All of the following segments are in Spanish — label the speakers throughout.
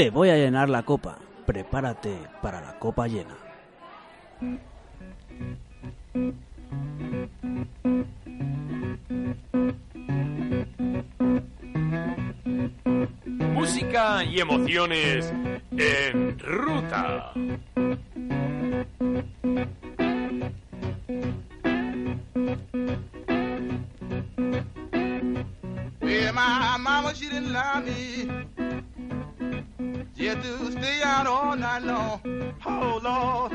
Speaker 1: Te voy a llenar la copa. Prepárate para la copa llena.
Speaker 2: Música y emociones en ruta.
Speaker 3: Well, my mama, she didn't lie me. Had to stay out all night long. Oh, Lord.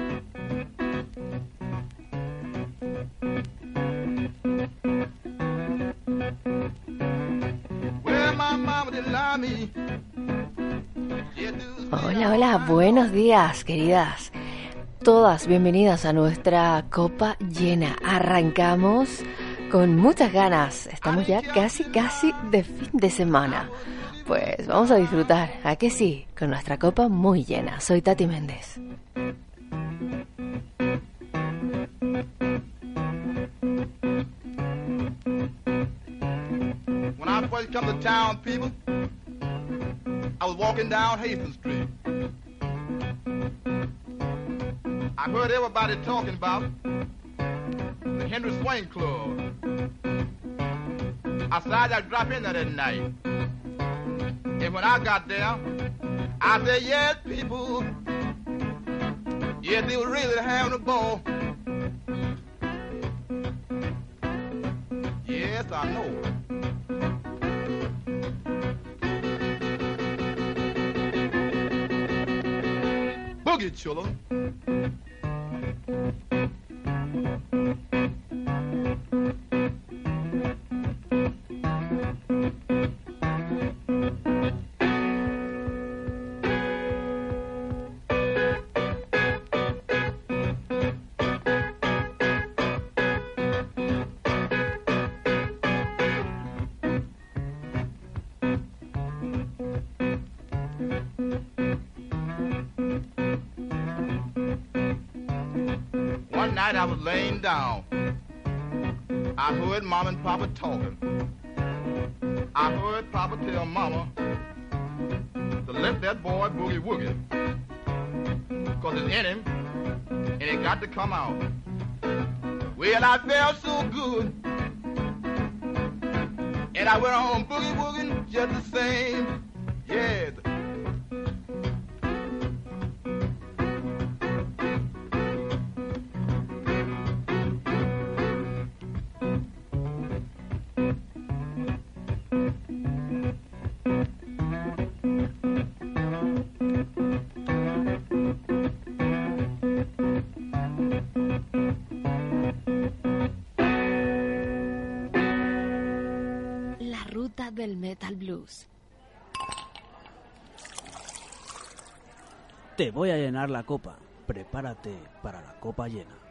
Speaker 4: Hola, hola, buenos días, queridas. Todas bienvenidas a nuestra copa llena. Arrancamos con muchas ganas. Estamos ya casi, casi de fin de semana. Pues vamos a disfrutar, ¿a que sí? Con nuestra copa muy llena. Soy Tati Méndez.
Speaker 3: When I first come to town, people, I was walking down Hastings Street. I heard everybody talking about the Henry Swain Club. I decided I'd drop in there that night. And when I got there, I said, yes, people, yes, they were really having a ball. Yes, I know. Boogie children. Night I was laying down. I heard mom and papa talking. I heard papa tell mama to let that boy boogie woogie. Cause it's in him and it got to come out. Well, I felt so good. And I went on boogie wooging just the same.
Speaker 1: Te voy a llenar la copa. Prepárate para la copa llena.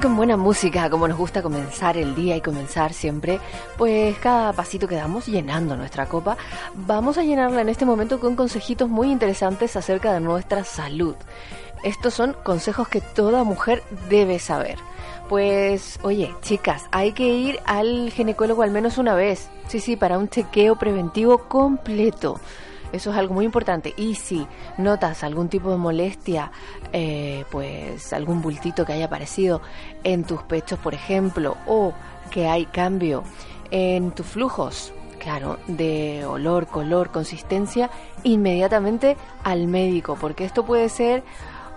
Speaker 4: Con buena música, como nos gusta comenzar el día y comenzar siempre, pues cada pasito que damos llenando nuestra copa, vamos a llenarla en este momento con consejitos muy interesantes acerca de nuestra salud. Estos son consejos que toda mujer debe saber. Pues, oye, chicas, hay que ir al ginecólogo al menos una vez. Sí, sí, para un chequeo preventivo completo. Eso es algo muy importante. Y si notas algún tipo de molestia, eh, pues algún bultito que haya aparecido en tus pechos, por ejemplo, o que hay cambio en tus flujos, claro, de olor, color, consistencia, inmediatamente al médico, porque esto puede ser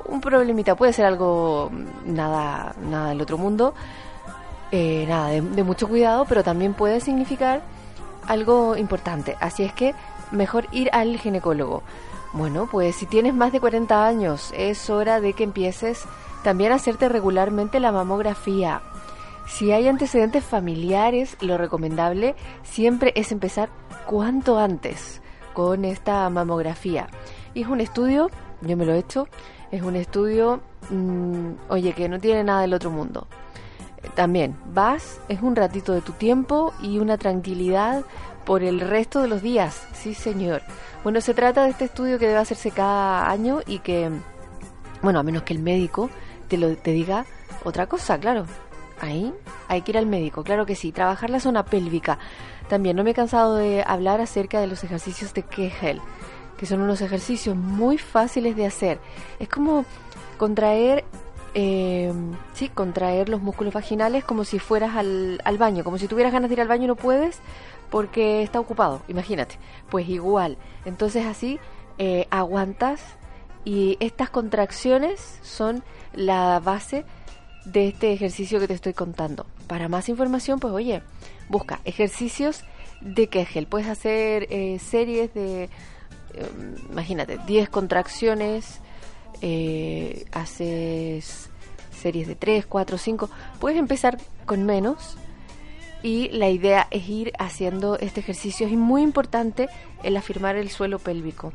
Speaker 4: un problemita, puede ser algo mm, nada, nada del otro mundo, eh, nada de, de mucho cuidado, pero también puede significar algo importante. Así es que mejor ir al ginecólogo. Bueno, pues si tienes más de 40 años, es hora de que empieces también a hacerte regularmente la mamografía. Si hay antecedentes familiares, lo recomendable siempre es empezar cuanto antes con esta mamografía. Y es un estudio, yo me lo he hecho, es un estudio, mmm, oye, que no tiene nada del otro mundo. También vas, es un ratito de tu tiempo y una tranquilidad por el resto de los días. Sí, señor. Bueno, se trata de este estudio que debe hacerse cada año y que, bueno, a menos que el médico te lo te diga otra cosa, claro. Ahí hay que ir al médico, claro que sí. Trabajar la zona pélvica. También no me he cansado de hablar acerca de los ejercicios de Kegel, que son unos ejercicios muy fáciles de hacer. Es como contraer eh, sí, contraer los músculos vaginales como si fueras al, al, baño, como si tuvieras ganas de ir al baño y no puedes porque está ocupado, imagínate. Pues igual, entonces así eh, aguantas y estas contracciones son la base de este ejercicio que te estoy contando. Para más información, pues oye, busca ejercicios de Kegel. Puedes hacer eh, series de, eh, imagínate, 10 contracciones eh, haces series de 3, 4, 5, puedes empezar con menos y la idea es ir haciendo este ejercicio. Es muy importante el afirmar el suelo pélvico.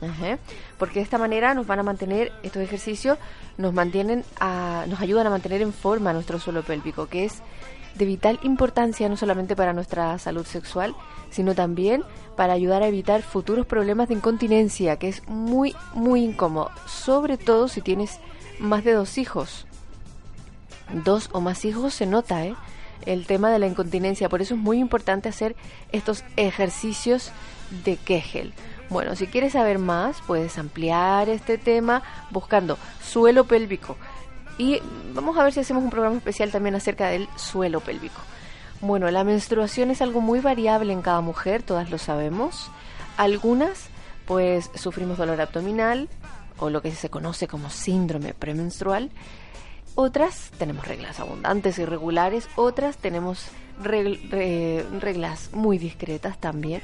Speaker 4: Ajá. Porque de esta manera nos van a mantener, estos ejercicios nos mantienen a, nos ayudan a mantener en forma nuestro suelo pélvico, que es de vital importancia no solamente para nuestra salud sexual, sino también para ayudar a evitar futuros problemas de incontinencia, que es muy, muy incómodo, sobre todo si tienes más de dos hijos. Dos o más hijos se nota, ¿eh? El tema de la incontinencia, por eso es muy importante hacer estos ejercicios de Kegel. Bueno, si quieres saber más, puedes ampliar este tema buscando suelo pélvico. Y vamos a ver si hacemos un programa especial también acerca del suelo pélvico. Bueno, la menstruación es algo muy variable en cada mujer, todas lo sabemos. Algunas, pues, sufrimos dolor abdominal o lo que se conoce como síndrome premenstrual. Otras tenemos reglas abundantes y regulares, otras tenemos regl re reglas muy discretas también.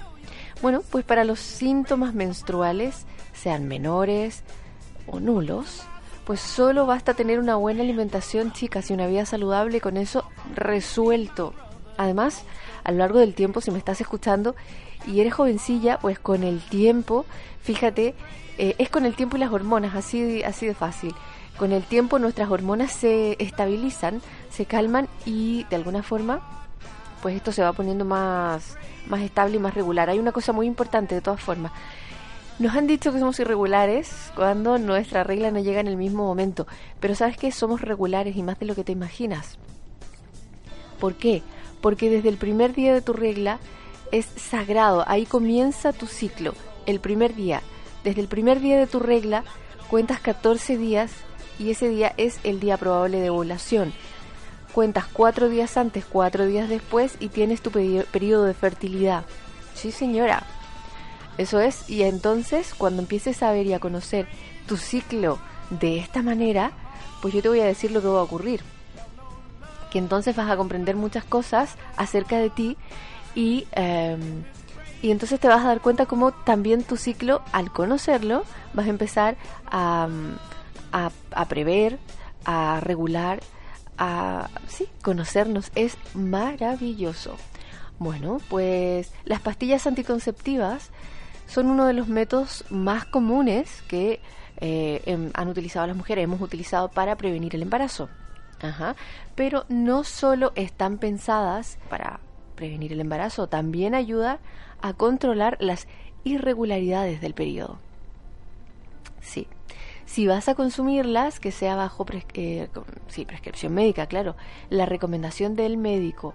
Speaker 4: Bueno, pues para los síntomas menstruales, sean menores o nulos, pues solo basta tener una buena alimentación, chicas, y una vida saludable, con eso resuelto. Además, a lo largo del tiempo, si me estás escuchando y eres jovencilla, pues con el tiempo, fíjate, eh, es con el tiempo y las hormonas, así, así de fácil. Con el tiempo nuestras hormonas se estabilizan, se calman y de alguna forma, pues esto se va poniendo más, más estable y más regular. Hay una cosa muy importante de todas formas. Nos han dicho que somos irregulares cuando nuestra regla no llega en el mismo momento, pero sabes que somos regulares y más de lo que te imaginas. ¿Por qué? Porque desde el primer día de tu regla es sagrado, ahí comienza tu ciclo, el primer día. Desde el primer día de tu regla cuentas 14 días y ese día es el día probable de ovulación. Cuentas cuatro días antes, cuatro días después y tienes tu periodo de fertilidad. Sí, señora. Eso es, y entonces cuando empieces a ver y a conocer tu ciclo de esta manera, pues yo te voy a decir lo que va a ocurrir. Que entonces vas a comprender muchas cosas acerca de ti y, eh, y entonces te vas a dar cuenta cómo también tu ciclo, al conocerlo, vas a empezar a, a, prever, a regular, a sí, conocernos. Es maravilloso. Bueno, pues las pastillas anticonceptivas son uno de los métodos más comunes que eh, han utilizado las mujeres, hemos utilizado para prevenir el embarazo. Ajá. Pero no solo están pensadas para prevenir el embarazo, también ayuda a controlar las irregularidades del periodo. Sí. Si vas a consumirlas, que sea bajo pres- eh, sí, prescripción médica, claro, la recomendación del médico,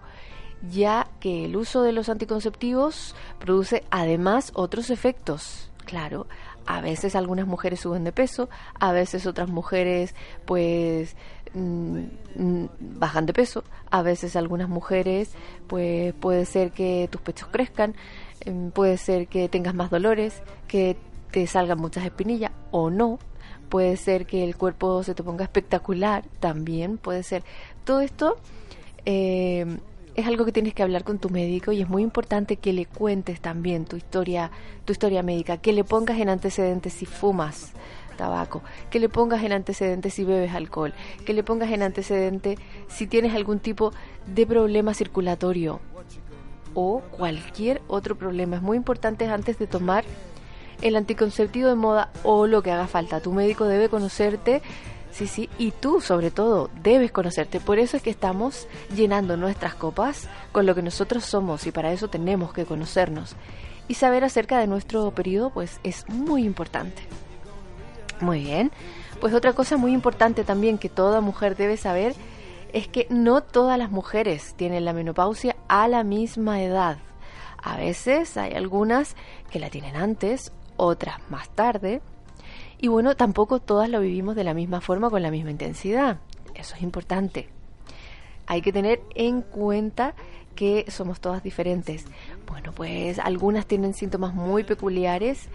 Speaker 4: ya que el uso de los anticonceptivos produce además otros efectos. Claro, a veces algunas mujeres suben de peso, a veces otras mujeres pues mm, mm, bajan de peso, a veces algunas mujeres pues puede ser que tus pechos crezcan, em, puede ser que tengas más dolores, que te salgan muchas espinillas o no, puede ser que el cuerpo se te ponga espectacular, también puede ser. Todo esto eh, es algo que tienes que hablar con tu médico y es muy importante que le cuentes también tu historia, tu historia médica, que le pongas en antecedentes si fumas tabaco, que le pongas en antecedentes si bebes alcohol, que le pongas en antecedente si tienes algún tipo de problema circulatorio o cualquier otro problema. Es muy importante antes de tomar el anticonceptivo de moda o lo que haga falta. Tu médico debe conocerte, sí, sí, y tú sobre todo debes conocerte. Por eso es que estamos llenando nuestras copas con lo que nosotros somos y para eso tenemos que conocernos. Y saber acerca de nuestro periodo pues es muy importante. Muy bien. Pues otra cosa muy importante también que toda mujer debe saber es que no todas las mujeres tienen la menopausia a la misma edad. A veces hay algunas que la tienen antes, otras más tarde. Y bueno, tampoco todas lo vivimos de la misma forma con la misma intensidad. Eso es importante. Hay que tener en cuenta que somos todas diferentes. Bueno, pues algunas tienen síntomas muy peculiares,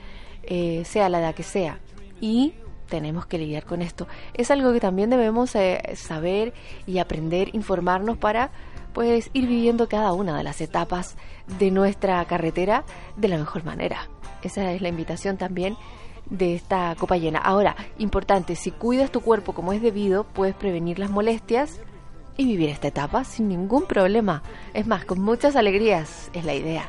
Speaker 4: eh, sea la edad que sea. Y tenemos que lidiar con esto. Es algo que también debemos eh, saber y aprender, informarnos para pues ir viviendo cada una de las etapas de nuestra carretera de la mejor manera. Esa es la invitación también de esta copa llena. Ahora, importante, si cuidas tu cuerpo como es debido, puedes prevenir las molestias y vivir esta etapa sin ningún problema. Es más, con muchas alegrías es la idea.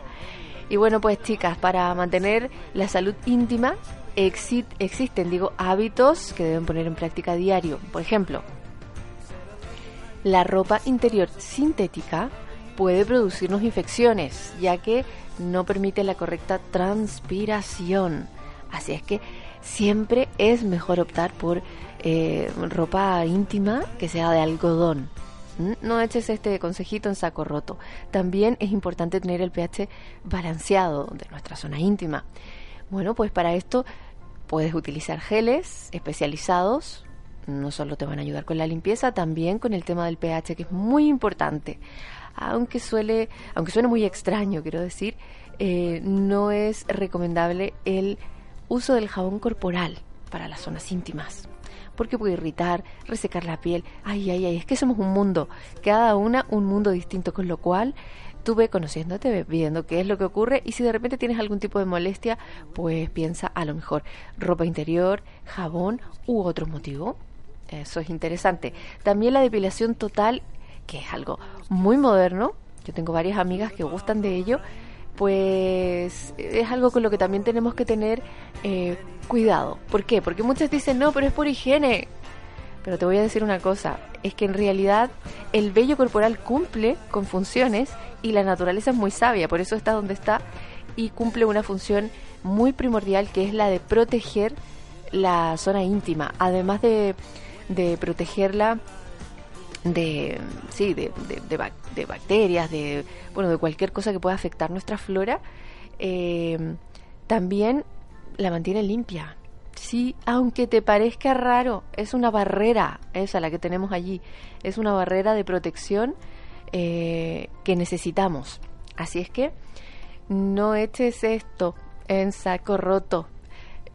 Speaker 4: Y bueno, pues chicas, para mantener la salud íntima exi- existen, digo, hábitos que deben poner en práctica diario. Por ejemplo, la ropa interior sintética puede producirnos infecciones, ya que no permite la correcta transpiración. Así es que siempre es mejor optar por eh, ropa íntima que sea de algodón. ¿Mm? No eches este consejito en saco roto. También es importante tener el pH balanceado de nuestra zona íntima. Bueno, pues para esto puedes utilizar geles especializados. No solo te van a ayudar con la limpieza, también con el tema del pH, que es muy importante. Aunque suele, aunque suene muy extraño, quiero decir, eh, no es recomendable el uso del jabón corporal para las zonas íntimas porque puede irritar, resecar la piel. Ay, ay, ay, es que somos un mundo, cada una un mundo distinto, con lo cual tú ve conociéndote, viendo qué es lo que ocurre y si de repente tienes algún tipo de molestia, pues piensa a lo mejor ropa interior, jabón u otro motivo. Eso es interesante. También la depilación total, que es algo muy moderno. Yo tengo varias amigas que gustan de ello pues es algo con lo que también tenemos que tener eh, cuidado. ¿Por qué? Porque muchas dicen, no, pero es por higiene. Pero te voy a decir una cosa, es que en realidad el vello corporal cumple con funciones y la naturaleza es muy sabia, por eso está donde está y cumple una función muy primordial que es la de proteger la zona íntima, además de, de protegerla de sí de, de, de, bac- de bacterias de bueno de cualquier cosa que pueda afectar nuestra flora eh, también la mantiene limpia. Sí aunque te parezca raro es una barrera esa la que tenemos allí. Es una barrera de protección eh, que necesitamos. Así es que no eches esto en saco roto.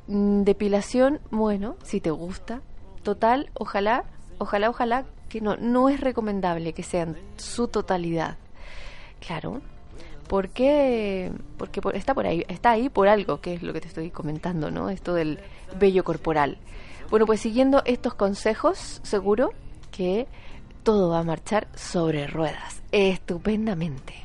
Speaker 4: Mm, depilación bueno si te gusta total ojalá ojalá ojalá que no no es recomendable que sea en su totalidad. Claro porque porque por- está por ahí está ahí por algo que es lo que te estoy comentando no esto del vello corporal. Bueno pues siguiendo estos consejos seguro que todo va a marchar sobre ruedas. Estupendamente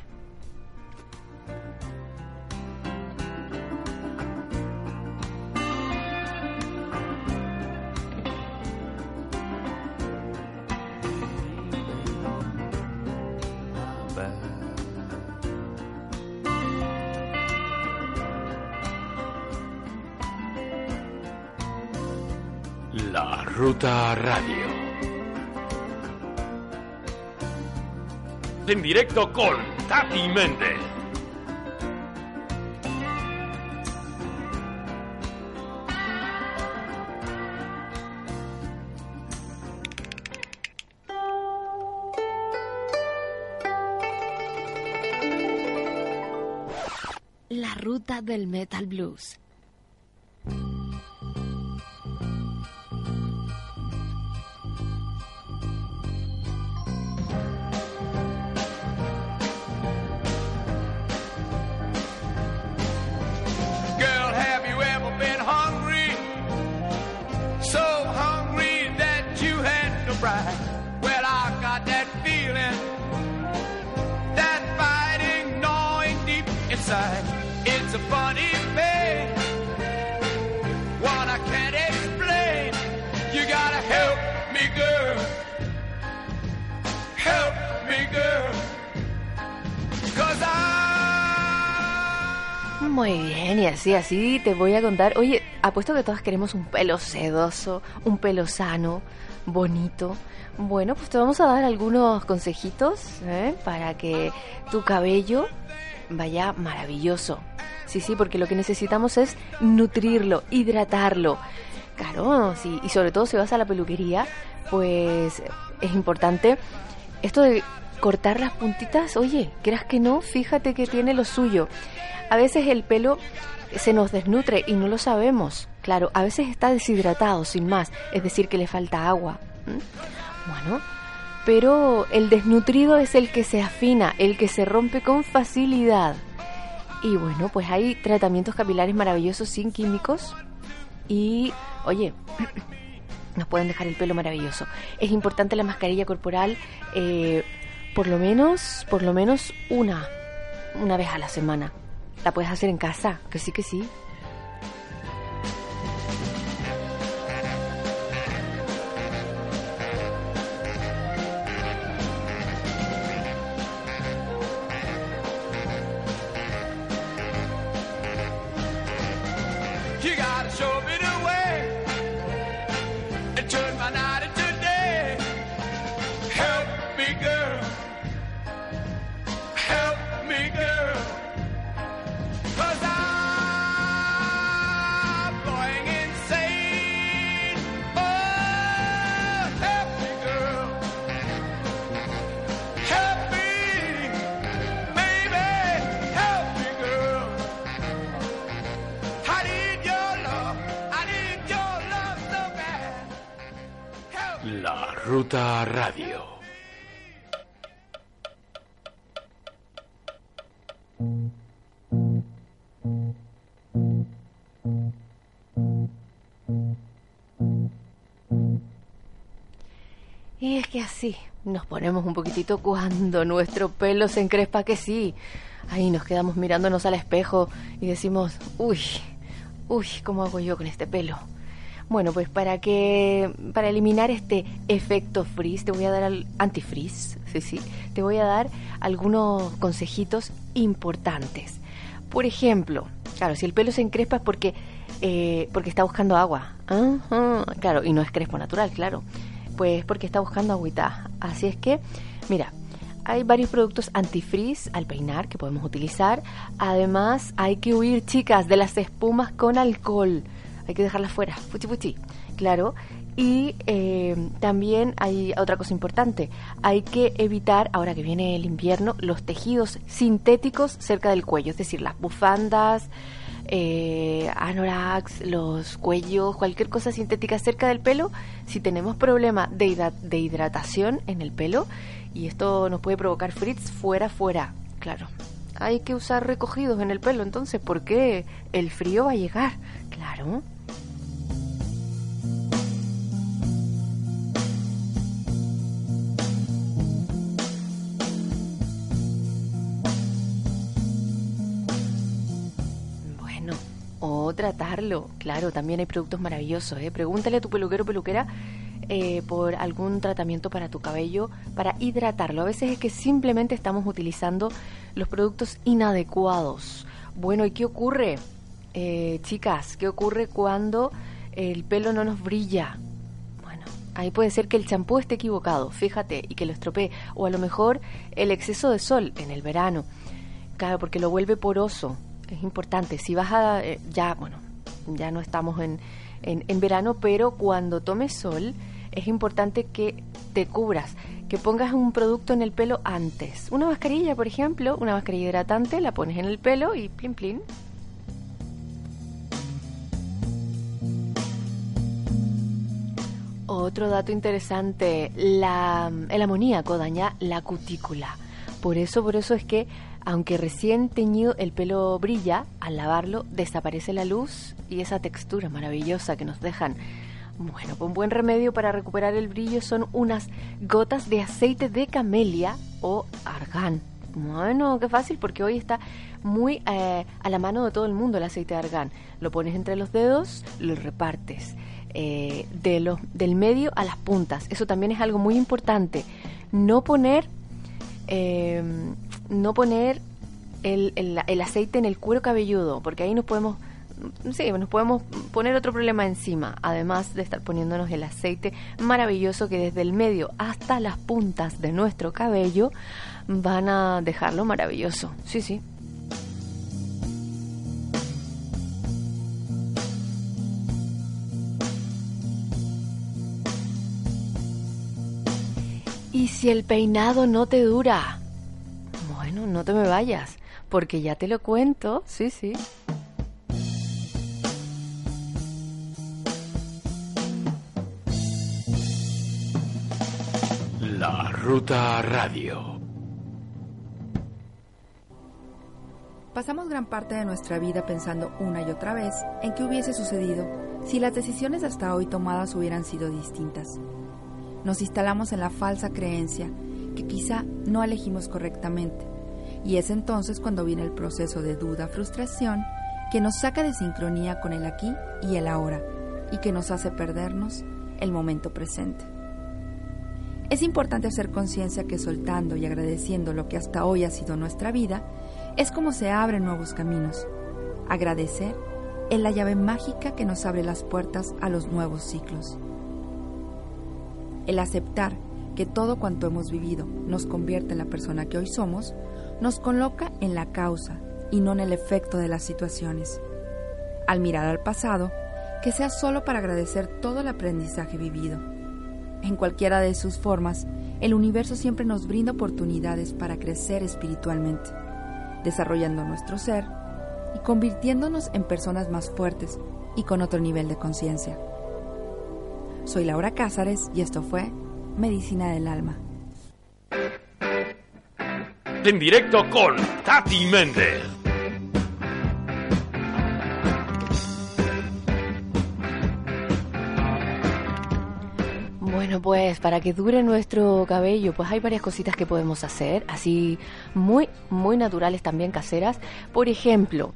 Speaker 2: Ruta Radio. En directo con Tati Méndez.
Speaker 4: La ruta del metal blues. Así, así te voy a contar. Oye, apuesto que todas queremos un pelo sedoso, un pelo sano, bonito. Bueno, pues te vamos a dar algunos consejitos ¿eh? para que tu cabello vaya maravilloso. Sí, sí, porque lo que necesitamos es nutrirlo, hidratarlo. Claro, sí, y sobre todo si vas a la peluquería, pues es importante esto de cortar las puntitas. Oye, creas que no, fíjate que tiene lo suyo. A veces el pelo se nos desnutre y no lo sabemos. Claro, a veces está deshidratado, sin más, es decir, que le falta agua. Bueno, pero el desnutrido es el que se afina, el que se rompe con facilidad. Y bueno, pues hay tratamientos capilares maravillosos sin químicos. Y, oye, nos pueden dejar el pelo maravilloso. Es importante la mascarilla corporal, eh, por lo menos, por lo menos una, una vez a la semana. La puedes hacer en casa, que sí que sí.
Speaker 2: Ruta Radio.
Speaker 4: Y es que así nos ponemos un poquitito cuando nuestro pelo se encrespa que sí. Ahí nos quedamos mirándonos al espejo y decimos, uy, uy, ¿cómo hago yo con este pelo? Bueno, pues para que para eliminar este efecto frizz, te voy a dar al antifrizz, sí, sí, te voy a dar algunos consejitos importantes. Por ejemplo, claro, si el pelo se encrespa es porque eh, porque está buscando agua. Claro, y no es crespo natural, claro. Pues porque está buscando agüita. Así es que, mira, hay varios productos antifrizz al peinar que podemos utilizar. Además, hay que huir, chicas, de las espumas con alcohol. Hay que dejarlas fuera, fuchi fuchi, claro. Y eh, también hay otra cosa importante. Hay que evitar, ahora que viene el invierno, los tejidos sintéticos cerca del cuello. Es decir, las bufandas, eh, anoraks, los cuellos, cualquier cosa sintética cerca del pelo, si tenemos problema de, de hidratación en el pelo, y esto nos puede provocar frizz fuera, fuera, claro. Hay que usar recogidos en el pelo, entonces, porque el frío va a llegar, claro. O tratarlo. Claro, también hay productos maravillosos. ¿eh? Pregúntale a tu peluquero o peluquera eh, por algún tratamiento para tu cabello, para hidratarlo. A veces es que simplemente estamos utilizando los productos inadecuados. Bueno, ¿y qué ocurre? Eh, chicas, ¿qué ocurre cuando el pelo no nos brilla. Bueno, ahí puede ser que el champú esté equivocado, fíjate, y que lo estropee. O a lo mejor el exceso de sol en el verano. Claro, porque lo vuelve poroso. Es importante. Si vas a... eh, ya, bueno, ya no estamos en, en, verano, pero cuando tomes sol es importante que te cubras, que pongas un producto en el pelo antes. Una mascarilla, por ejemplo, una mascarilla hidratante, la pones en el pelo y plin plin. Otro dato interesante, la, el amoníaco daña la cutícula. Por eso, por eso es que, aunque recién teñido el pelo brilla, al lavarlo desaparece la luz y esa textura maravillosa que nos dejan. Bueno, un buen remedio para recuperar el brillo son unas gotas de aceite de camelia o argán. Bueno, qué fácil porque hoy está muy eh, a la mano de todo el mundo el aceite de argán. Lo pones entre los dedos, lo repartes eh, del medio a las puntas. Eso también es algo muy importante. No poner, eh, no poner el, el- aceite en el cuero cabelludo, porque ahí nos podemos, sí, nos podemos poner otro problema encima, además de estar poniéndonos el aceite maravilloso que desde el medio hasta las puntas de nuestro cabello van a dejarlo maravilloso. Sí, sí. ¿Y si el peinado no te dura? Bueno, no te me vayas, porque ya te lo cuento, sí, sí.
Speaker 2: La Ruta Radio.
Speaker 5: Pasamos gran parte de nuestra vida pensando una y otra vez en qué hubiese sucedido si las decisiones hasta hoy tomadas hubieran sido distintas. Nos instalamos en la falsa creencia que quizá no elegimos correctamente, y es entonces cuando viene el proceso de duda, frustración, que nos saca de sincronía con el aquí y el ahora, y que nos hace perdernos el momento presente. Es importante hacer conciencia que soltando y agradeciendo lo que hasta hoy ha sido nuestra vida, es como se abren nuevos caminos. Agradecer es la llave mágica que nos abre las puertas a los nuevos ciclos. El aceptar que todo cuanto hemos vivido nos convierte en la persona que hoy somos, nos coloca en la causa y no en el efecto de las situaciones. Al mirar al pasado, que sea solo para agradecer todo el aprendizaje vivido. En cualquiera de sus formas, el universo siempre nos brinda oportunidades para crecer espiritualmente, desarrollando nuestro ser y convirtiéndonos en personas más fuertes y con otro nivel de conciencia. Soy Laura Cázares y esto fue Medicina del Alma.
Speaker 2: En directo con Tati Méndez.
Speaker 4: Bueno, pues para que dure nuestro cabello, pues hay varias cositas que podemos hacer, así muy, muy naturales también caseras. Por ejemplo,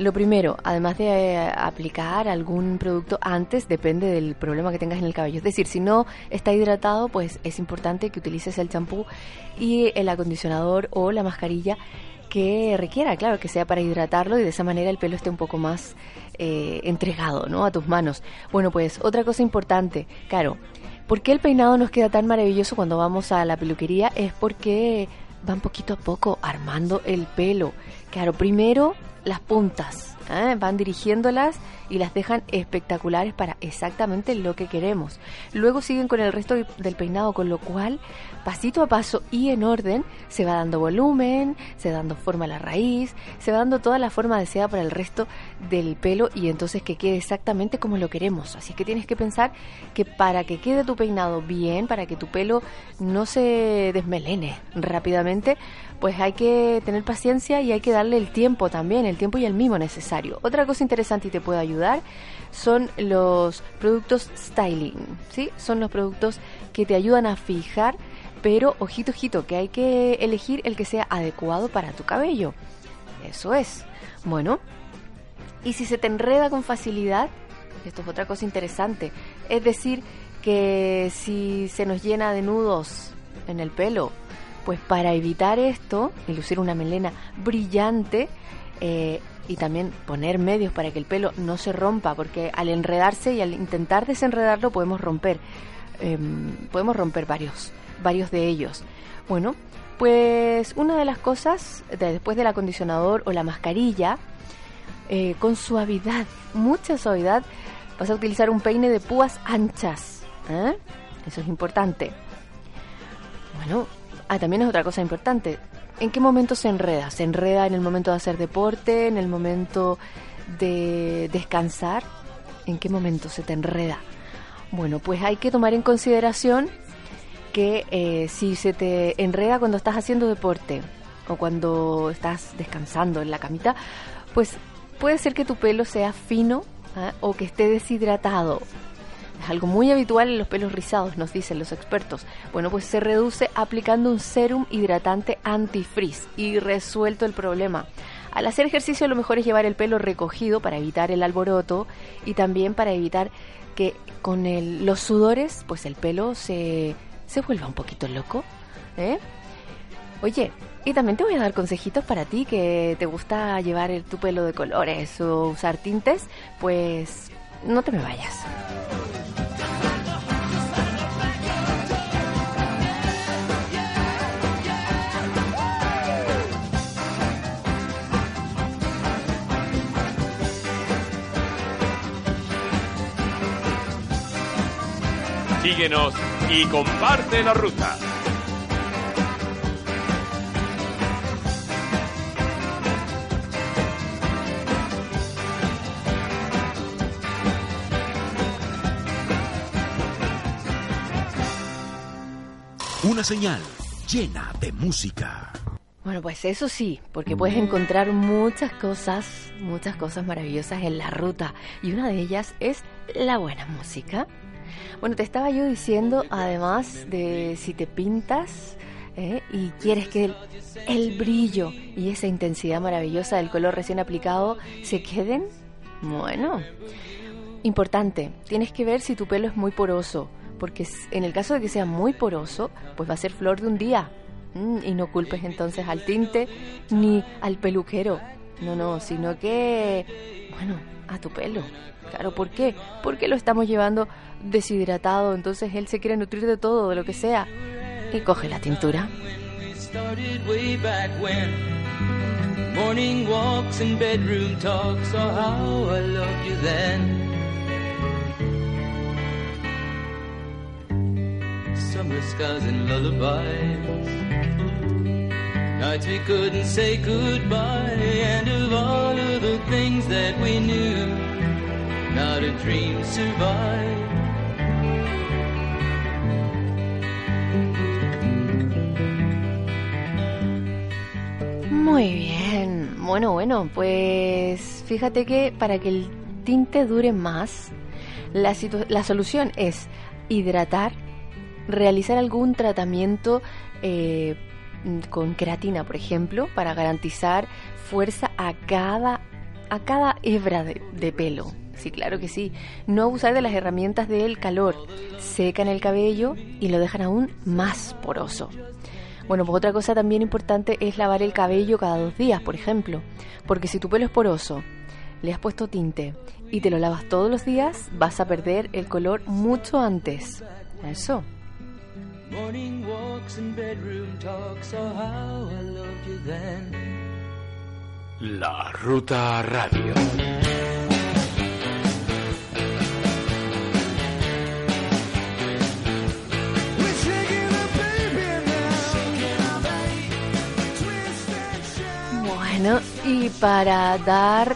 Speaker 4: lo primero, además de eh, aplicar algún producto antes, depende del problema que tengas en el cabello. Es decir, si no está hidratado, pues es importante que utilices el champú y el acondicionador o la mascarilla que requiera, claro, que sea para hidratarlo y de esa manera el pelo esté un poco más eh, entregado, ¿no? A tus manos. Bueno, pues otra cosa importante, claro, ¿por qué el peinado nos queda tan maravilloso cuando vamos a la peluquería? Es porque van poquito a poco armando el pelo. Claro, primero las puntas, ¿eh? van dirigiéndolas y las dejan espectaculares para exactamente lo que queremos. Luego siguen con el resto del peinado, con lo cual, pasito a paso y en orden, se va dando volumen, se va dando forma a la raíz, se va dando toda la forma deseada para el resto del pelo y entonces que quede exactamente como lo queremos. Así que tienes que pensar que para que quede tu peinado bien, para que tu pelo no se desmelene rápidamente, pues hay que tener paciencia y hay que darle el tiempo también, el tiempo y el mimo necesario. Otra cosa interesante y te puede ayudar son los productos styling, ¿sí? Son los productos que te ayudan a fijar, pero ojito, ojito, que hay que elegir el que sea adecuado para tu cabello. Eso es. Bueno, y si se te enreda con facilidad, esto es otra cosa interesante, es decir, que si se nos llena de nudos en el pelo, pues para evitar esto y lucir una melena brillante, eh, y también poner medios para que el pelo no se rompa, porque al enredarse y al intentar desenredarlo podemos romper, em, podemos romper varios, varios de ellos. Bueno, pues una de las cosas de- después del acondicionador o la mascarilla, eh, con suavidad, mucha suavidad, vas a utilizar un peine de púas anchas. ¿eh? Eso es importante. Bueno, ah, también es otra cosa importante. ¿En qué momento se enreda? ¿Se enreda en el momento de hacer deporte? ¿En el momento de descansar? ¿En qué momento se te enreda? Bueno, pues hay que tomar en consideración que eh, si se te enreda cuando estás haciendo deporte o cuando estás descansando en la camita, pues puede ser que tu pelo sea fino ¿ah? o que esté deshidratado. Es algo muy habitual en los pelos rizados, nos dicen los expertos. Bueno, pues se reduce aplicando un serum hidratante antifrizz y resuelto el problema. Al hacer ejercicio lo mejor es llevar el pelo recogido para evitar el alboroto y también para evitar que con los sudores pues el pelo se, se vuelva un poquito loco. ¿eh? Oye, y también te voy a dar consejitos para ti que te gusta llevar el- tu pelo de colores o usar tintes, pues no te me vayas.
Speaker 2: Síguenos y comparte la ruta.
Speaker 6: Una señal llena de música.
Speaker 4: Bueno, pues eso sí, porque puedes encontrar muchas cosas, muchas cosas maravillosas en la ruta. Y una de ellas es la buena música. Bueno, te estaba yo diciendo, además de si te pintas ¿eh? y quieres que el, el brillo y esa intensidad maravillosa del color recién aplicado se queden, bueno, importante, tienes que ver si tu pelo es muy poroso, porque en el caso de que sea muy poroso, pues va a ser flor de un día. Mm, y no culpes entonces al tinte ni al peluquero. No, no, sino que, bueno, a tu pelo. Claro, ¿por qué? Porque lo estamos llevando deshidratado, entonces él se quiere nutrir de todo, de lo que sea. Y coge la tintura.
Speaker 7: Morning walks and bedroom talks, oh how I loved you then. Nights we couldn't say goodbye, and of all of the things that we knew, not a dream survived.
Speaker 4: Muy bien. Bueno, bueno, pues fíjate que para que el tinte dure más, la, la solución es hidratar, realizar algún tratamiento eh, con queratina, por ejemplo, para garantizar fuerza a cada, a cada hebra de, de pelo. Sí, claro que sí. No abusar de las herramientas del calor. Secan el cabello y lo dejan aún más poroso. Bueno, pues otra cosa también importante es lavar el cabello cada dos días, por ejemplo. Porque si tu pelo es poroso, le has puesto tinte y te lo lavas todos los días, vas a perder el color mucho antes. Eso.
Speaker 7: Morning walks and bedroom talks, oh how I loved you then.
Speaker 2: La Ruta Radio.
Speaker 4: Bueno, y para dar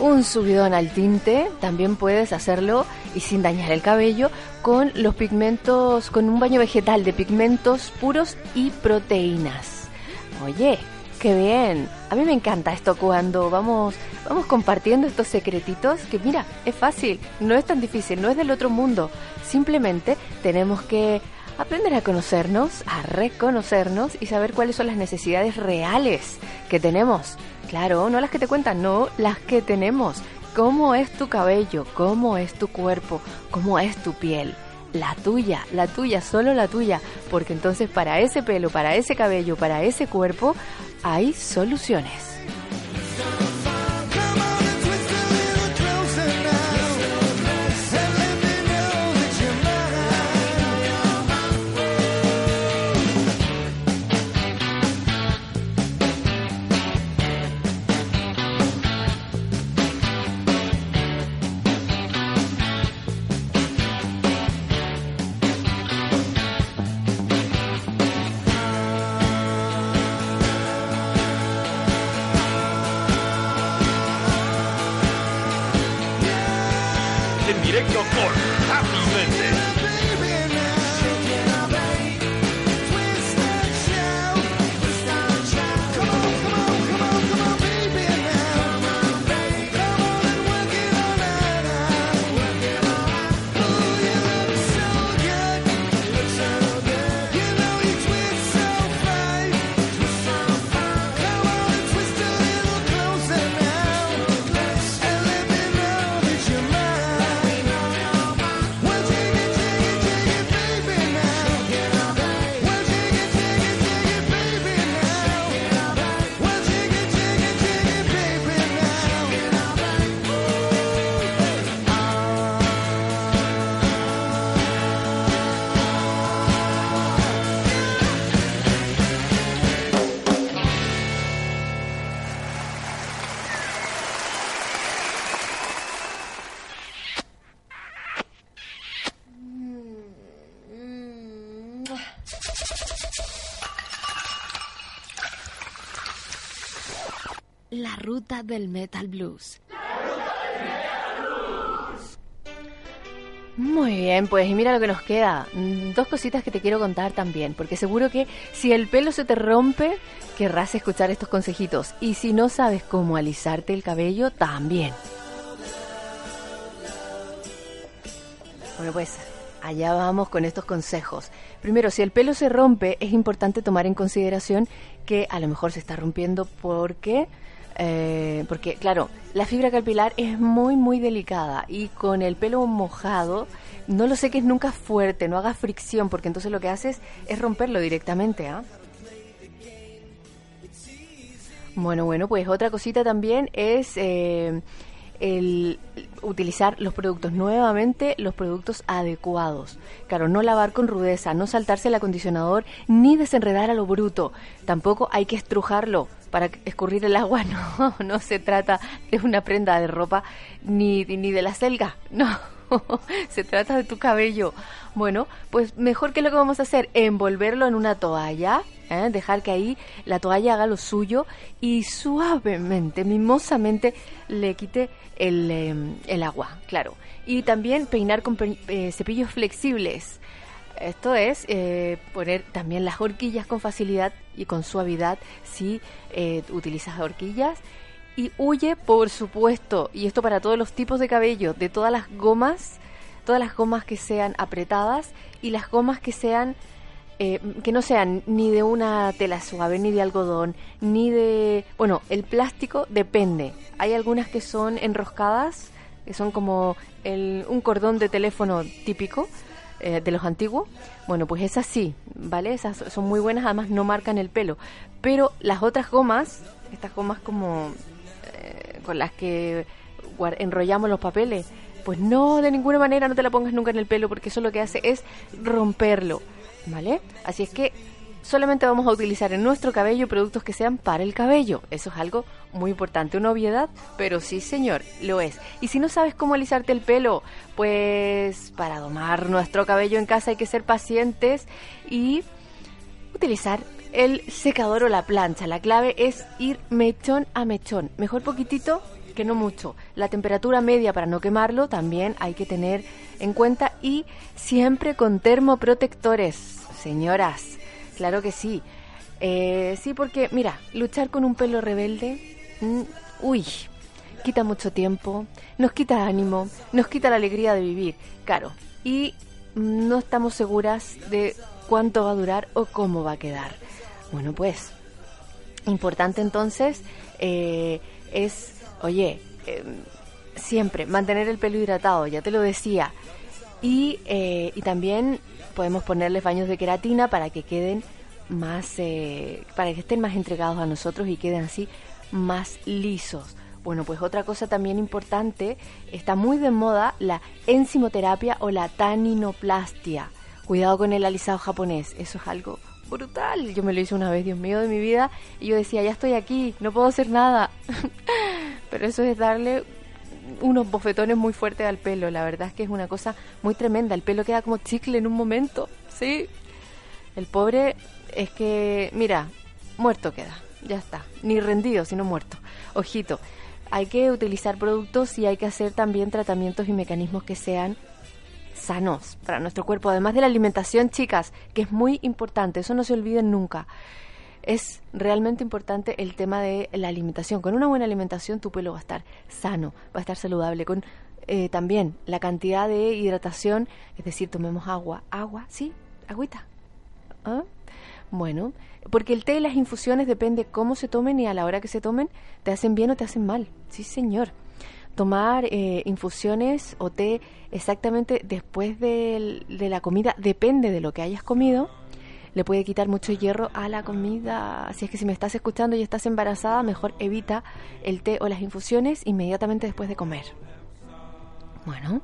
Speaker 4: un subidón al tinte, también puedes hacerlo y sin dañar el cabello con los pigmentos, con un baño vegetal de pigmentos puros y proteínas. Oye, qué bien. A mí me encanta esto cuando vamos, vamos compartiendo estos secretitos que mira, es fácil, no es tan difícil, no es del otro mundo. Simplemente tenemos que aprender a conocernos, a reconocernos y saber cuáles son las necesidades reales que tenemos. Claro, no las que te cuentan, no, las que tenemos. ¿Cómo es tu cabello? ¿Cómo es tu cuerpo? ¿Cómo es tu piel? La tuya, la tuya, solo la tuya. Porque entonces para ese pelo, para ese cabello, para ese cuerpo, hay soluciones. La ruta del metal blues. Muy bien, pues y mira lo que nos queda. Mm, Dos cositas que te quiero contar también, porque seguro que si el pelo se te rompe, querrás escuchar estos consejitos. Y si no sabes cómo alisarte el cabello, también. Bueno, pues allá vamos con estos consejos. Primero, si el pelo se rompe, es importante tomar en consideración que a lo mejor se está rompiendo porque, eh, porque claro, la fibra capilar es muy, muy delicada y con el pelo mojado, no lo sé que es nunca fuerte, no haga fricción, porque entonces lo que haces es romperlo directamente, ¿ah? Bueno, bueno, pues otra cosita también es eh, el utilizar los productos nuevamente, los productos adecuados. Claro, no lavar con rudeza, no saltarse el acondicionador, ni desenredar a lo bruto. Tampoco hay que estrujarlo para escurrir el agua. No, no se trata de una prenda de ropa ni, ni de la selga. No, se trata de tu cabello. Bueno, pues mejor que lo que vamos a hacer, envolverlo en una toalla, ¿eh? dejar que ahí la toalla haga lo suyo y suavemente, mimosamente le quite el, eh, el agua, claro. Y también peinar con pe- eh, cepillos flexibles. Esto es eh, poner también las horquillas con facilidad y con suavidad si eh, utilizas horquillas. Y huye, por supuesto, y esto para todos los tipos de cabello, de todas las gomas, todas las gomas que sean apretadas y las gomas que sean eh, que no sean ni de una tela suave, ni de algodón, ni de... Bueno, el plástico depende. Hay algunas que son enroscadas, que son como el- un cordón de teléfono típico eh, de los antiguos. Bueno, pues esas sí, ¿vale? Esas son muy buenas, además no marcan el pelo. Pero las otras gomas, estas gomas como eh, con las que enrollamos los papeles, pues no, de ninguna manera no te la pongas nunca en el pelo porque eso lo que hace es romperlo, ¿vale? Así es que solamente vamos a utilizar en nuestro cabello productos que sean para el cabello. Eso es algo muy importante, una obviedad, pero sí, señor, lo es. Y si no sabes cómo alisarte el pelo, pues para domar nuestro cabello en casa hay que ser pacientes y utilizar el secador o la plancha. La clave es ir mechón a mechón. Mejor poquitito que no mucho. La temperatura media para no quemarlo también hay que tener en cuenta y siempre con termoprotectores, señoras. Claro que sí. Eh, sí, porque mira, luchar con un pelo rebelde, mm, uy, quita mucho tiempo, nos quita ánimo, nos quita la alegría de vivir, claro. Y mm, no estamos seguras de cuánto va a durar o cómo va a quedar. Bueno, pues, importante entonces eh, es, oye, eh, siempre mantener el pelo hidratado, ya te lo decía. Y, eh, y también podemos ponerles baños de queratina para que queden más, eh, para que estén más entregados a nosotros y queden así más lisos. Bueno, pues otra cosa también importante, está muy de moda la enzimoterapia o la taninoplastia. Cuidado con el alisado japonés, eso es algo brutal. Yo me lo hice una vez, Dios mío, de mi vida, y yo decía, ya estoy aquí, no puedo hacer nada. Pero eso es darle unos bofetones muy fuertes al pelo. La verdad es que es una cosa muy tremenda. El pelo queda como chicle en un momento, ¿sí? El pobre es que, mira, muerto queda, ya está. Ni rendido, sino muerto. Ojito, hay que utilizar productos y hay que hacer también tratamientos y mecanismos que sean sanos para nuestro cuerpo. Además de la alimentación, chicas, que es muy importante, eso no se olviden nunca. Es realmente importante el tema de la alimentación. Con una buena alimentación tu pelo va a estar sano, va a estar saludable. Con eh, también la cantidad de hidratación, es decir, tomemos agua. Agua, sí, agüita. ¿Ah? Bueno, porque el té y las infusiones depende cómo se tomen y a la hora que se tomen, te hacen bien o te hacen mal. Sí, señor. Tomar eh, infusiones o té exactamente después de la comida depende de lo que hayas comido. Le puede quitar mucho hierro a la comida. Así es que si me estás escuchando y estás embarazada, mejor evita el té o las infusiones inmediatamente después de comer. Bueno,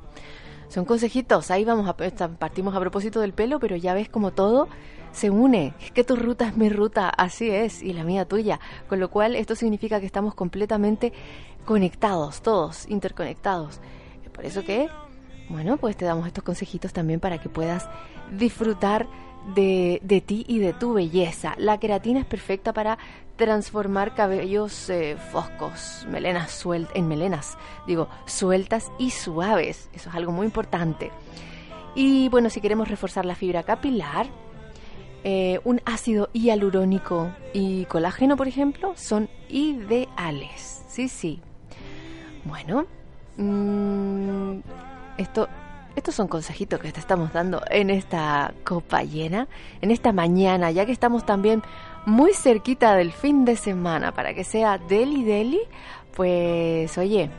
Speaker 4: son consejitos. Ahí vamos a partimos a propósito del pelo, pero ya ves como todo se une. Es que tu ruta es mi ruta, así es, y la mía tuya. Con lo cual esto significa que estamos completamente conectados, todos interconectados. Por eso que, bueno, pues te damos estos consejitos también para que puedas disfrutar de, de ti y de tu belleza. La queratina es perfecta para transformar cabellos eh, foscos, melenas sueltas, en melenas, digo, sueltas y suaves. Eso es algo muy importante. Y bueno, si queremos reforzar la fibra capilar, eh, un ácido hialurónico y colágeno, por ejemplo, son ideales. Sí, sí. Bueno, mm, esto, estos son consejitos que te estamos dando en esta copa llena, en esta mañana, ya que estamos también muy cerquita del fin de semana, para que sea deli deli, pues oye,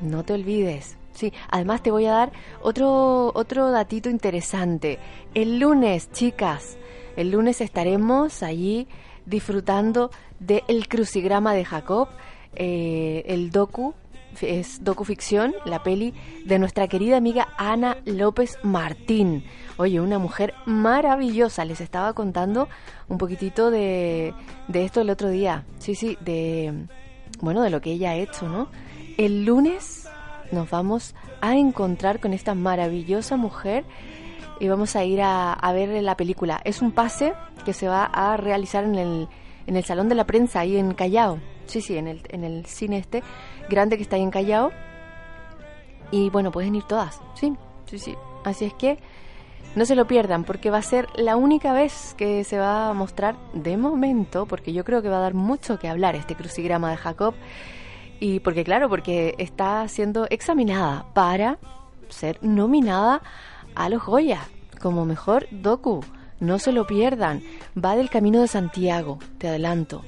Speaker 4: no te olvides. Sí, además te voy a dar otro, otro datito interesante. El lunes, chicas, el lunes estaremos allí disfrutando del crucigrama de Jacob, eh, el docu, es docuficción, la peli de nuestra querida amiga Ana López Martín. Oye, una mujer maravillosa. Les estaba contando un poquitito de, de esto el otro día. Sí, sí, de, bueno, de lo que ella ha hecho, ¿no? El lunes nos vamos a encontrar con esta maravillosa mujer y vamos a ir a, a ver la película. Es un pase que se va a realizar en el, en el Salón de la Prensa, ahí en Callao. Sí, sí, en el, en el cine este grande que está ahí en Callao. Y bueno, pueden ir todas, sí, sí, sí. Así es que no se lo pierdan porque va a ser la única vez que se va a mostrar de momento, porque yo creo que va a dar mucho que hablar este crucigrama de Jacob. Y porque claro, porque está siendo examinada para ser nominada a los Goya como mejor docu. No se lo pierdan. Va del Camino de Santiago, te adelanto.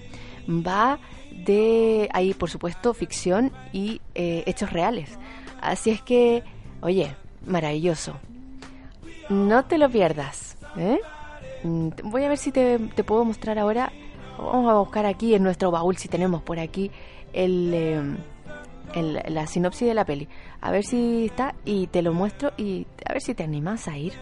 Speaker 4: Va de ahí, por supuesto, ficción y eh, hechos reales. Así es que, oye, maravilloso. No te lo pierdas. ¿eh? Mm, Voy a ver si te, puedo mostrar ahora. Vamos a buscar aquí en nuestro baúl si tenemos por aquí eh, el- la sinopsis de la peli. A ver si está y te lo muestro y a ver si te animas a ir.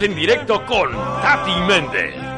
Speaker 2: En directo con Tati Méndez.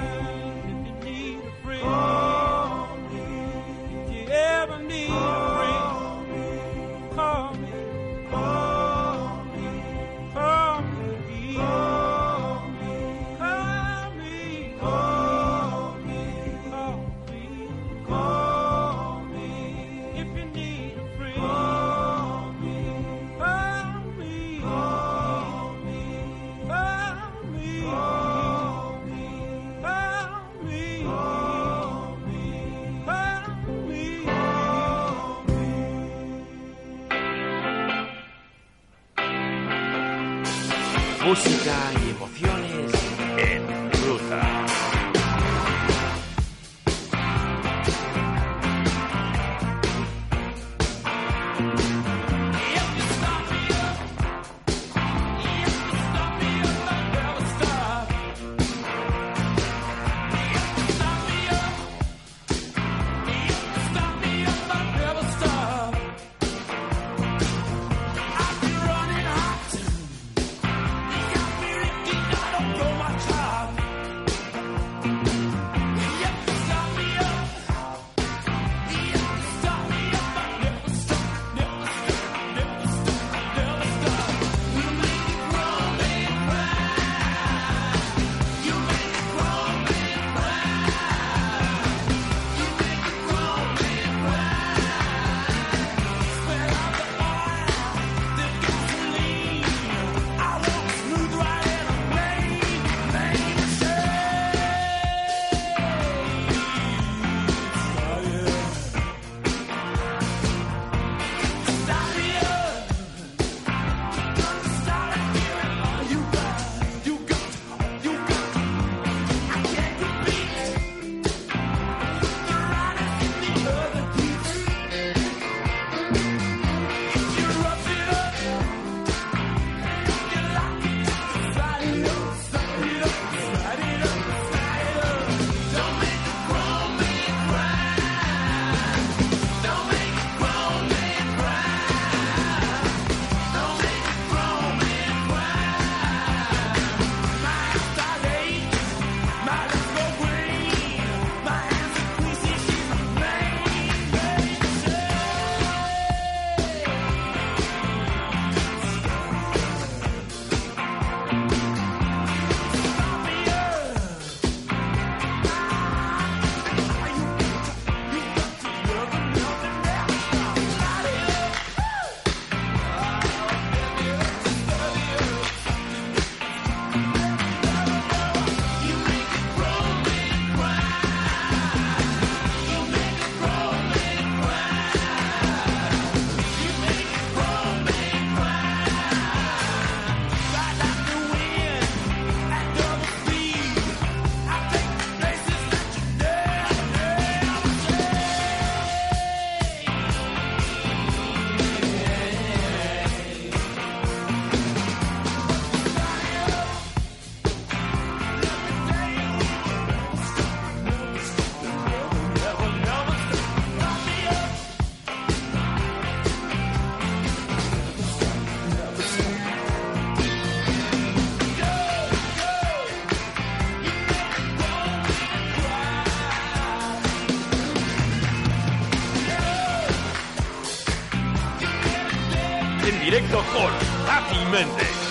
Speaker 2: En directo con Méndez.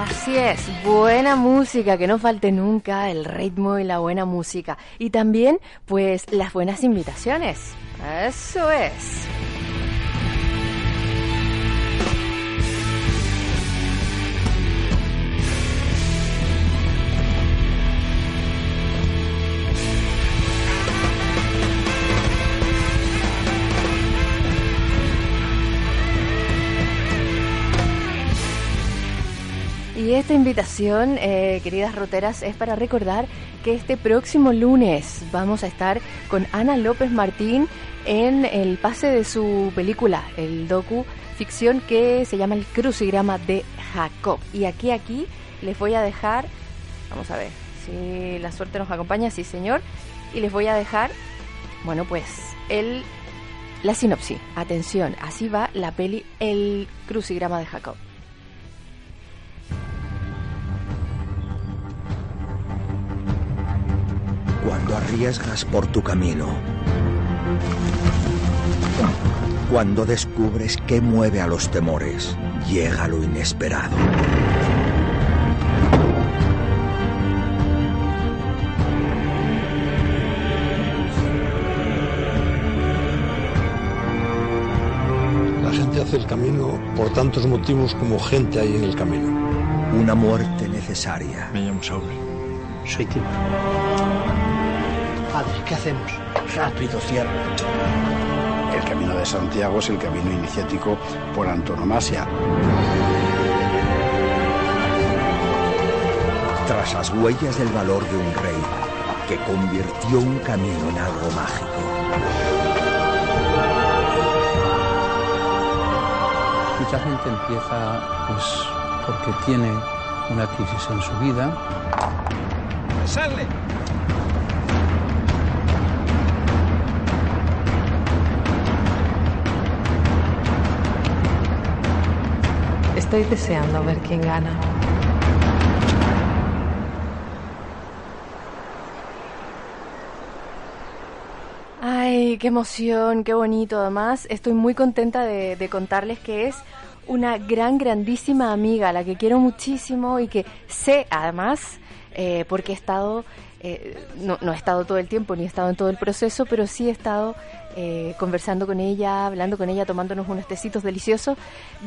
Speaker 4: Así es, buena música, que no falte nunca el ritmo y la buena música. Y también, pues, las buenas invitaciones. Eso es. Y esta invitación, eh, queridas roteras, es para recordar que este próximo lunes vamos a estar con Ana López Martín en el pase de su película, el docu ficción que se llama El crucigrama de Jacob. Y aquí, aquí les voy a dejar, vamos a ver si la suerte nos acompaña, sí señor, y les voy a dejar, bueno pues, el, la sinopsis. Atención, así va la peli El crucigrama de Jacob.
Speaker 8: Cuando arriesgas por tu camino. Cuando descubres qué mueve a los temores, llega lo inesperado.
Speaker 9: La gente hace el camino por tantos motivos como gente hay en el camino.
Speaker 8: Una muerte necesaria.
Speaker 9: Me llamo Saúl.
Speaker 10: Soy Tim. Padre, ¿qué hacemos?
Speaker 8: Rápido, cierra.
Speaker 11: El camino de Santiago es el camino iniciático por antonomasia.
Speaker 8: Tras las huellas del valor de un rey que convirtió un camino en algo mágico.
Speaker 12: Mucha gente empieza pues porque tiene una crisis en su vida.
Speaker 13: ¡Sale!
Speaker 14: Estoy deseando ver quién gana.
Speaker 4: Ay, qué emoción, qué bonito. Además, estoy muy contenta de, contarles que es una gran, grandísima amiga, la que quiero muchísimo y que sé, además, eh, porque he estado, eh, no, no he estado todo el tiempo ni he estado en todo el proceso, pero sí he estado eh, conversando con ella, hablando con ella, tomándonos unos tecitos deliciosos,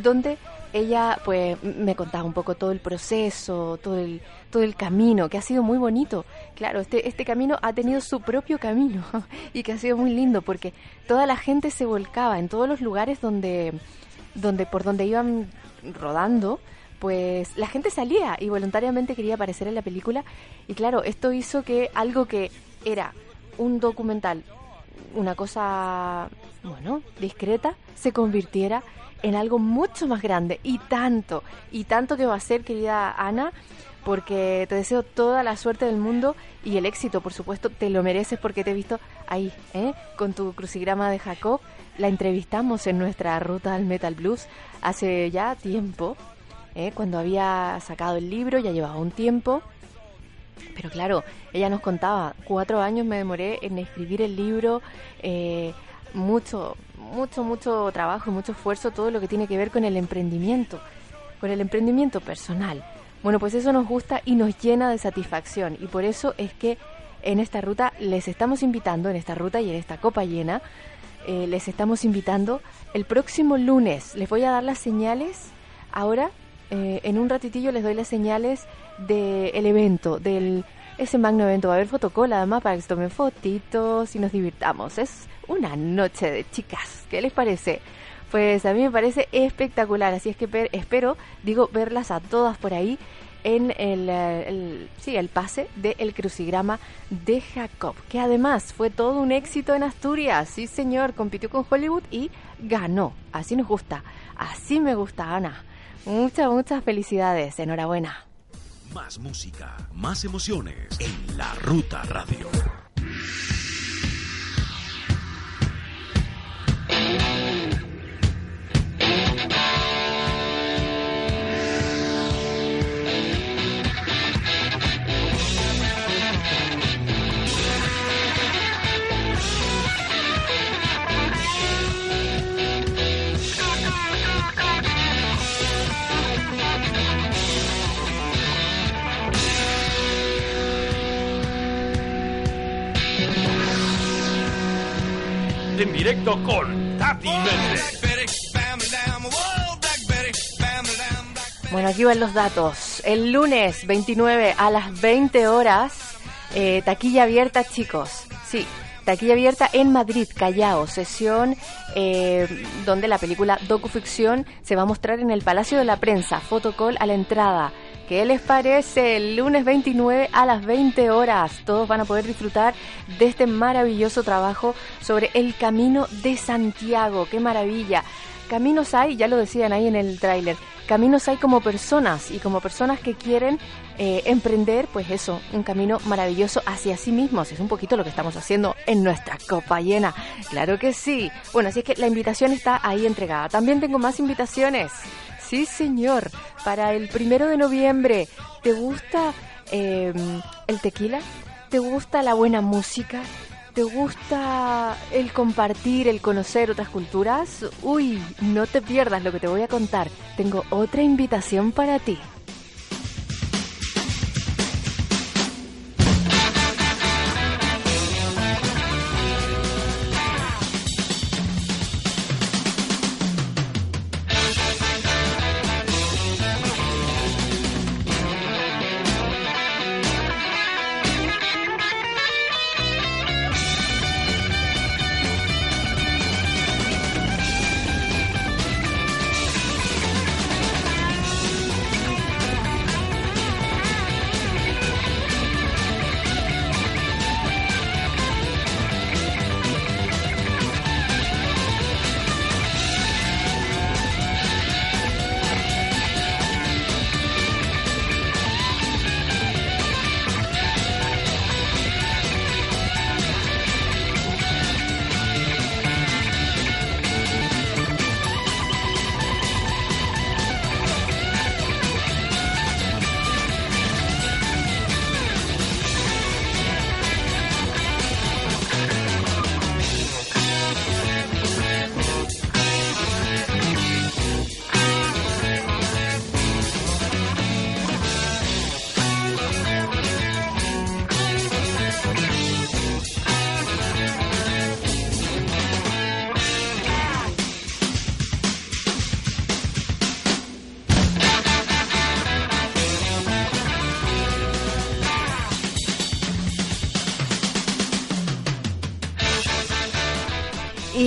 Speaker 4: donde ella pues me contaba un poco todo el proceso, todo el, todo el camino, que ha sido muy bonito. Claro, este, este camino ha tenido su propio camino y que ha sido muy lindo porque toda la gente se volcaba en todos los lugares donde, donde por donde iban rodando, pues la gente salía y voluntariamente quería aparecer en la película. Y claro, esto hizo que algo que era un documental, una cosa, bueno, discreta, se convirtiera en algo mucho más grande y tanto, y tanto que va a ser, querida Ana, porque te deseo toda la suerte del mundo y el éxito, por supuesto, te lo mereces porque te he visto ahí, ¿eh? con tu crucigrama de Jacob. La entrevistamos en nuestra ruta al Metal Blues hace ya tiempo, ¿eh? cuando había sacado el libro, ya llevaba un tiempo. Pero claro, ella nos contaba, cuatro años me demoré en escribir el libro, eh, mucho, mucho, mucho trabajo y mucho esfuerzo, todo lo que tiene que ver con el emprendimiento, con el emprendimiento personal. Bueno, pues eso nos gusta y nos llena de satisfacción y por eso es que en esta ruta les estamos invitando, en esta ruta y en esta copa llena, eh, les estamos invitando el próximo lunes. Les voy a dar las señales ahora, eh, en un ratitillo les doy las señales del evento, del ese magno evento. Va a haber fotocola además para que se tomen fotitos y nos divirtamos. Es una noche de chicas. ¿Qué les parece? Pues a mí me parece espectacular, así es que per- espero, digo, verlas a todas por ahí en el, eh, sí, el pase de El Crucigrama de Jacob, que además fue todo un éxito en Asturias. Sí, señor, compitió con Hollywood y ganó. Así nos gusta, así me gusta, Ana. Muchas, muchas felicidades, enhorabuena.
Speaker 6: Más música, más emociones en La Ruta Radio.
Speaker 2: En directo con Tati Méndez.
Speaker 4: Bueno, aquí van los datos. El lunes 29 a las 20 horas, eh, taquilla abierta, chicos. Sí, taquilla abierta en Madrid, Callao. Sesión eh, donde la película docuficción se va a mostrar en el Palacio de la Prensa. Fotocall a la entrada. ¿Qué les parece? El lunes 29 a las 20 horas. Todos van a poder disfrutar de este maravilloso trabajo sobre el Camino de Santiago. ¡Qué maravilla! Caminos hay, ya lo decían ahí en el tráiler, caminos hay como personas y como personas que quieren eh, emprender, pues eso, un camino maravilloso hacia sí mismos. Es un poquito lo que estamos haciendo en nuestra copa llena. Claro que sí. Bueno, así es que la invitación está ahí entregada. También tengo más invitaciones. Sí, señor. Para el primero de noviembre, ¿te gusta eh, el tequila? ¿Te gusta la buena música? ¿Te gusta el compartir, el conocer otras culturas? Uy, no te pierdas lo que te voy a contar. Tengo otra invitación para ti.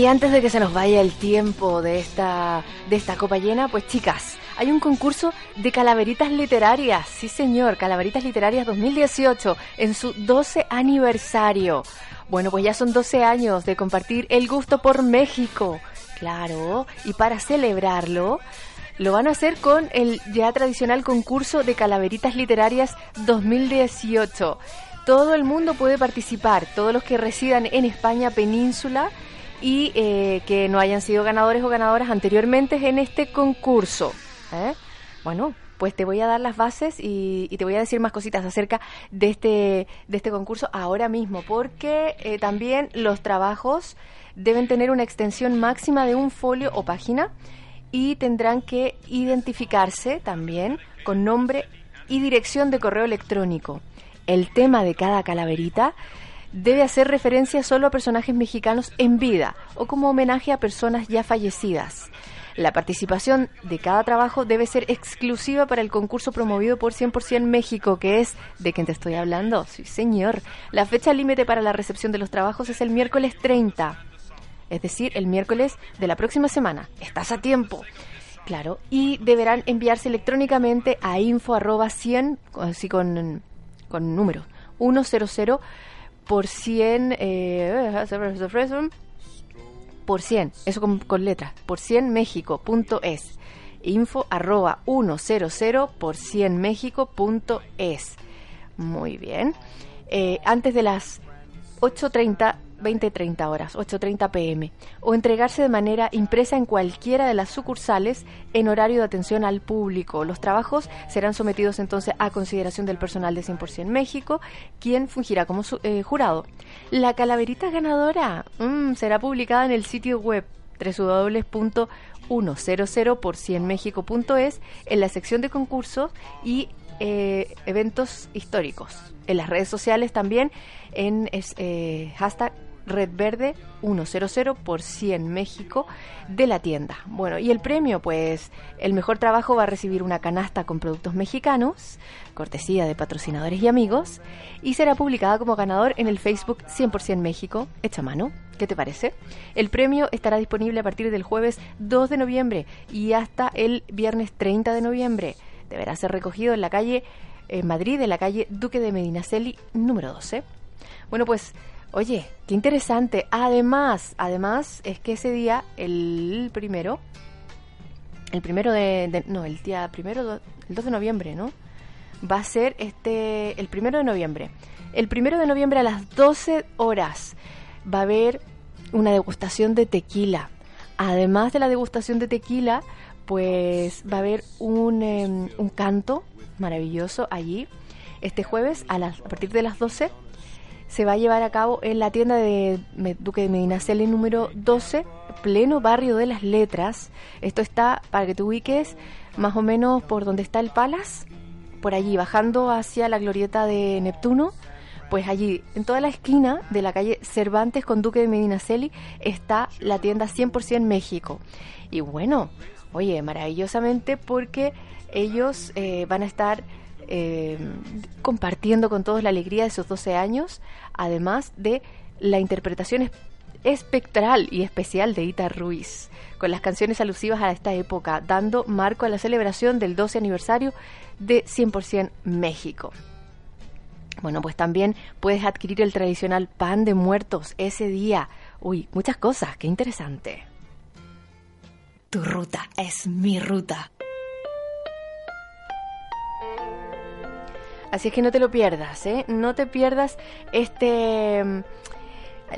Speaker 4: Antes de que se nos vaya el tiempo de esta, de esta copa llena, pues chicas, hay un concurso de calaveritas literarias. Sí, señor, calaveritas literarias 2018 en su 12 aniversario. Bueno, pues ya son 12 años de compartir el gusto por México. Claro, y para celebrarlo, lo van a hacer con el ya tradicional concurso de calaveritas literarias 2018. Todo el mundo puede participar, todos los que residan en España península y eh, que no hayan sido ganadores o ganadoras anteriormente en este concurso. ¿eh? Bueno, pues te voy a dar las bases y, y, te voy a decir más cositas acerca de este, de este concurso ahora mismo, porque eh, también los trabajos deben tener una extensión máxima de un folio o página y tendrán que identificarse también con nombre y dirección de correo electrónico. El tema de cada calaverita debe hacer referencia solo a personajes mexicanos en vida o como homenaje a personas ya fallecidas. La participación de cada trabajo debe ser exclusiva para el concurso promovido por 100% México, que es de quien te estoy hablando. Sí, señor. La fecha límite para la recepción de los trabajos es el miércoles 30, es decir, el miércoles de la próxima semana. Estás a tiempo. Claro, y deberán enviarse electrónicamente a info arroba 100, así con, con número, 100 por 100, eh, por 100, eso con, con letras, por 100 México.es. Info arroba 100 por 100 México.es. Muy bien. Eh, antes de las 8.30 20-30 horas, 8.30 pm, o entregarse de manera impresa en cualquiera de las sucursales en horario de atención al público. Los trabajos serán sometidos entonces a consideración del personal de 100% México, quien fungirá como su, eh, jurado. La calaverita ganadora mmm, será publicada en el sitio web www.100 por 100 mexico.es en la sección de concursos y eh, eventos históricos. En las redes sociales también en eh, hashtag Red Verde 100 por 100 México de la tienda. Bueno, y el premio, pues el mejor trabajo va a recibir una canasta con productos mexicanos, cortesía de patrocinadores y amigos, y será publicada como ganador en el Facebook 100% México, hecha mano. ¿Qué te parece? El premio estará disponible a partir del jueves 2 de noviembre y hasta el viernes 30 de noviembre. Deberá ser recogido en la calle en Madrid, en la calle Duque de Medinaceli, número 12. Bueno, pues, oye, qué interesante. Además, además, es que ese día, el primero, el primero de, no, el día primero, el 2 de noviembre, ¿no? Va a ser este, el primero de noviembre. El primero de noviembre a las 12 horas va a haber una degustación de tequila. Además de la degustación de tequila, pues va a haber un, em, un canto maravilloso allí. Este jueves a, las, a partir de las 12 se va a llevar a cabo en la tienda de Duque de Medinaceli número 12, pleno barrio de las letras. Esto está, para que te ubiques, más o menos por donde está el Palace, por allí, bajando hacia la glorieta de Neptuno. Pues allí, en toda la esquina de la calle Cervantes con Duque de Medinaceli, está la tienda 100% México. Y bueno, oye, maravillosamente porque ellos eh, van a estar eh, compartiendo con todos la alegría de sus 12 años, además de la interpretación es- espectral y especial de Ita Ruiz, con las canciones alusivas a esta época, dando marco a la celebración del 12 aniversario de 100% México. Bueno, pues también puedes adquirir el tradicional pan de muertos ese día. Uy, muchas cosas, qué interesante. Tu ruta es mi ruta. Así es que no te lo pierdas, ¿eh? No te pierdas este... mm,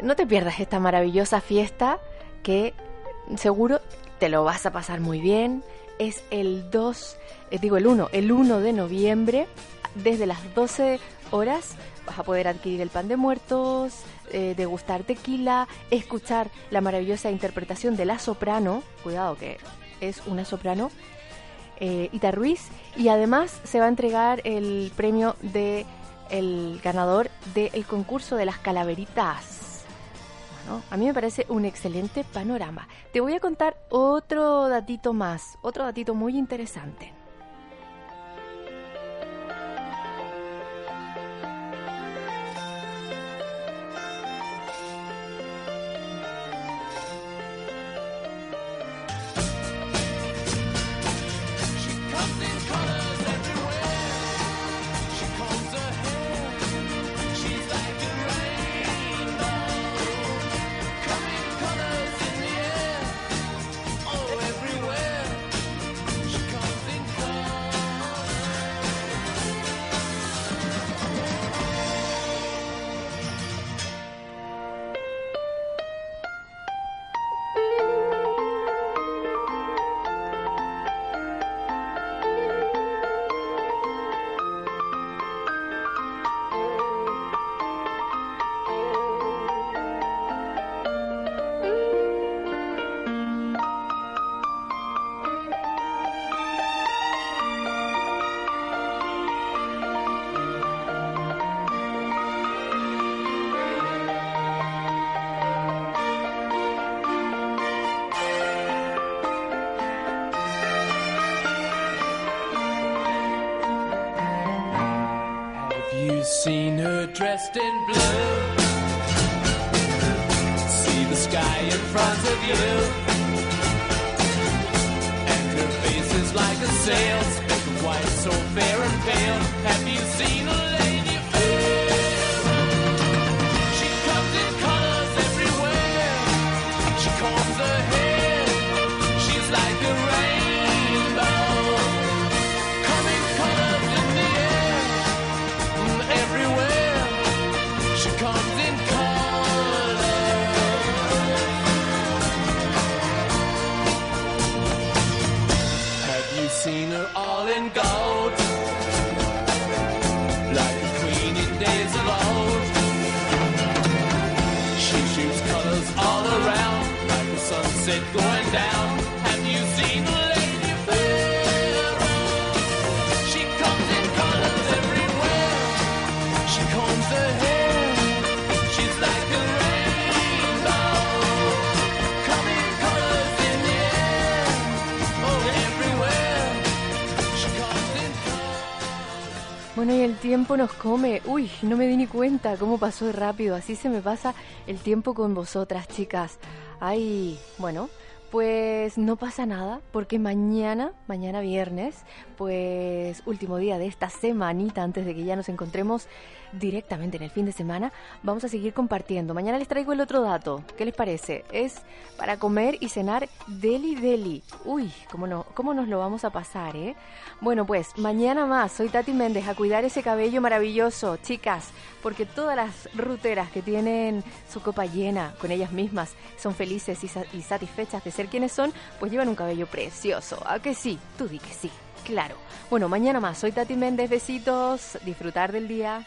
Speaker 4: No te pierdas esta maravillosa fiesta que seguro te lo vas a pasar muy bien. Es el 2, eh, digo el 1, el 1 de noviembre, desde las 12 horas vas a poder adquirir el pan de muertos, eh, degustar tequila, escuchar la maravillosa interpretación de la soprano, cuidado que es una soprano, eh, Ita Ruiz, y además se va a entregar el premio de el ganador del concurso de las calaveritas. Bueno, a mí me parece un excelente panorama. Te voy a contar otro datito más, otro datito muy interesante.
Speaker 13: Dressed in blue?
Speaker 4: Tiempo nos come. Uy, no me di ni cuenta cómo pasó rápido. Así se me pasa el tiempo con vosotras, chicas. Ay, bueno, pues no pasa nada, porque mañana, mañana viernes, pues último día de esta semanita antes de que ya nos encontremos directamente en el fin de semana, vamos a seguir compartiendo. Mañana les traigo el otro dato. ¿Qué les parece? Es para comer y cenar deli deli. Uy, cómo no, cómo nos lo vamos a pasar, ¿eh? Bueno, pues mañana más. Soy Tati Méndez a cuidar ese cabello maravilloso, chicas, porque todas las ruteras que tienen su copa llena con ellas mismas son felices y, sa- y satisfechas de ser quienes son, pues llevan un cabello precioso. ¿A que sí? Tú di que sí. Claro. Bueno, mañana más. Soy Tati Méndez. Besitos. Disfrutar del día.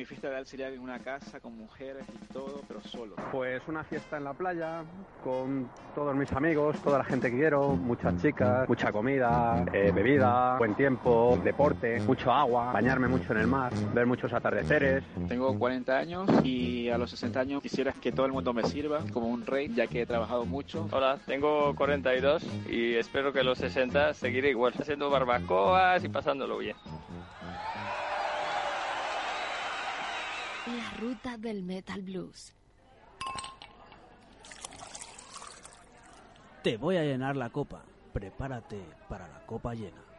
Speaker 15: Mi fiesta ideal sería en una casa con mujeres y todo, pero solo.
Speaker 16: Pues una fiesta en la playa con todos mis amigos, toda la gente que quiero, muchas chicas, mucha comida, eh, bebida, buen tiempo, deporte, mucho agua, bañarme mucho en el mar, ver muchos atardeceres.
Speaker 15: Tengo 40 años y a los 60 años quisiera que todo el mundo me sirva como un rey, ya que he trabajado mucho.
Speaker 17: Hola, tengo 42 y espero que a los 60 seguiré igual, haciendo barbacoas y pasándolo bien.
Speaker 4: La ruta del Metal Blues.
Speaker 1: Te voy a llenar la copa. Prepárate para la copa llena.